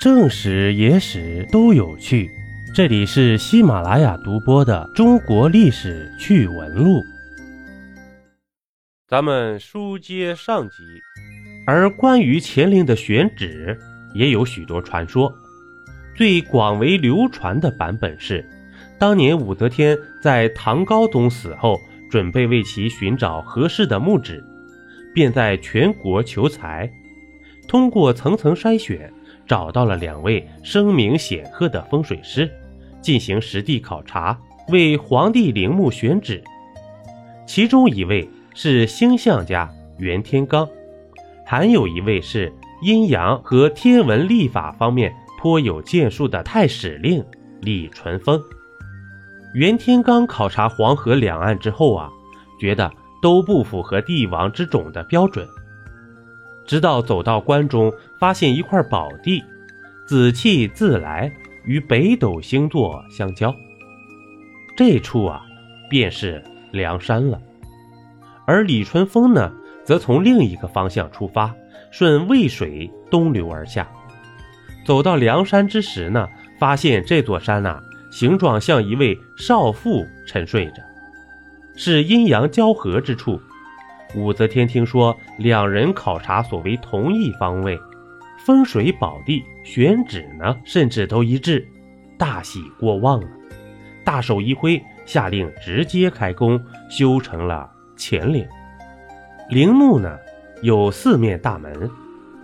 正史、野史都有趣。这里是喜马拉雅独播的《中国历史趣闻录》。咱们书接上集，而关于乾陵的选址也有许多传说。最广为流传的版本是，当年武则天在唐高宗死后，准备为其寻找合适的墓址，便在全国求财，通过层层筛选，找到了两位声名显赫的风水师，进行实地考察，为皇帝陵墓选址。其中一位。是星象家袁天罡，还有一位是阴阳和天文历法方面颇有建树的太史令李淳风。袁天罡考察黄河两岸之后啊，觉得都不符合帝王之种的标准。直到走到关中，发现一块宝地，紫气自来，与北斗星座相交。这处啊，便是梁山了。而李淳风呢，则从另一个方向出发，顺渭水东流而下，走到梁山之时呢，发现这座山呐，形状像一位少妇沉睡着，是阴阳交合之处。武则天听说两人考察所为同一方位，风水宝地选址呢，甚至都一致，大喜过望了，大手一挥，下令直接开工修成了。乾陵陵墓呢，有四面大门，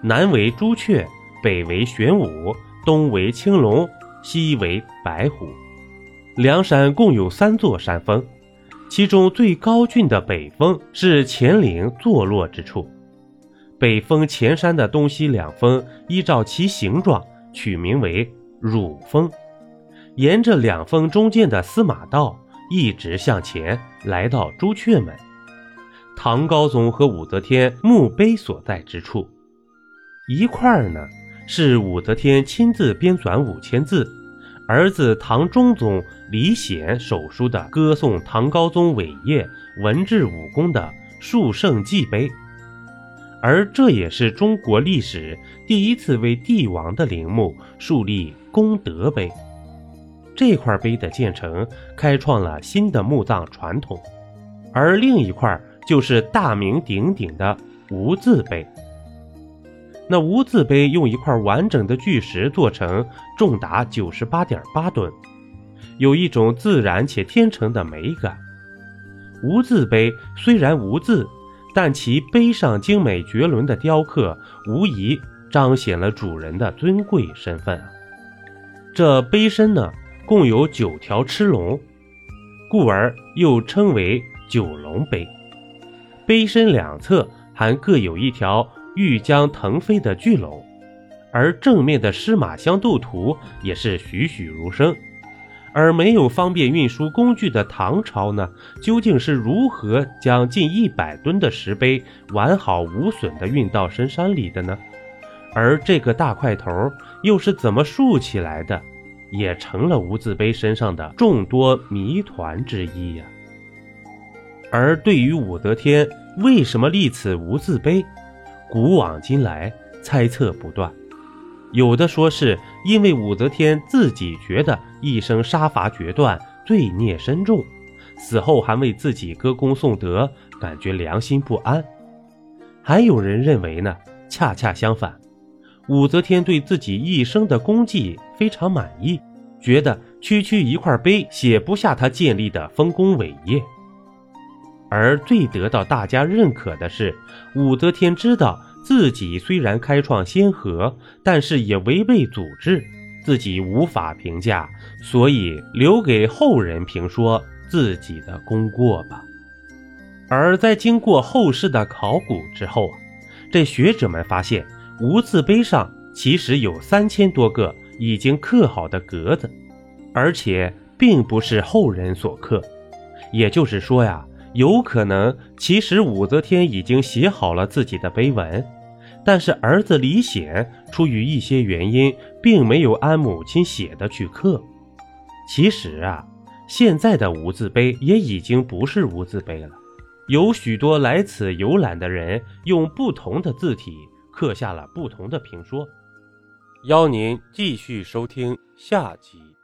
南为朱雀，北为玄武，东为青龙，西为白虎。梁山共有三座山峰，其中最高峻的北峰是乾陵坐落之处。北峰前山的东西两峰依照其形状取名为乳峰，沿着两峰中间的司马道一直向前，来到朱雀门。唐高宗和武则天墓碑所在之处，一块儿呢是武则天亲自编纂五千字，儿子唐中宗李显手书的歌颂唐高宗伟业、文治武功的述圣祭碑，而这也是中国历史第一次为帝王的陵墓树立功德碑。这块碑的建成，开创了新的墓葬传统，而另一块。就是大名鼎鼎的无字碑。那无字碑用一块完整的巨石做成，重达九十八点八吨，有一种自然且天成的美感。无字碑虽然无字，但其碑上精美绝伦的雕刻，无疑彰显了主人的尊贵身份。这碑身呢，共有九条螭龙，故而又称为九龙碑。碑身两侧还各有一条欲将腾飞的巨龙，而正面的狮马相斗图也是栩栩如生。而没有方便运输工具的唐朝呢，究竟是如何将近一百吨的石碑完好无损地运到深山里的呢？而这个大块头又是怎么竖起来的，也成了无字碑身上的众多谜团之一呀。而对于武则天为什么立此无字碑，古往今来猜测不断。有的说是因为武则天自己觉得一生杀伐决断，罪孽深重，死后还为自己歌功颂德，感觉良心不安。还有人认为呢，恰恰相反，武则天对自己一生的功绩非常满意，觉得区区一块碑写不下她建立的丰功伟业。而最得到大家认可的是，武则天知道自己虽然开创先河，但是也违背祖制，自己无法评价，所以留给后人评说自己的功过吧。而在经过后世的考古之后啊，这学者们发现无字碑上其实有三千多个已经刻好的格子，而且并不是后人所刻，也就是说呀。有可能，其实武则天已经写好了自己的碑文，但是儿子李显出于一些原因，并没有按母亲写的去刻。其实啊，现在的无字碑也已经不是无字碑了，有许多来此游览的人用不同的字体刻下了不同的评说。邀您继续收听下集。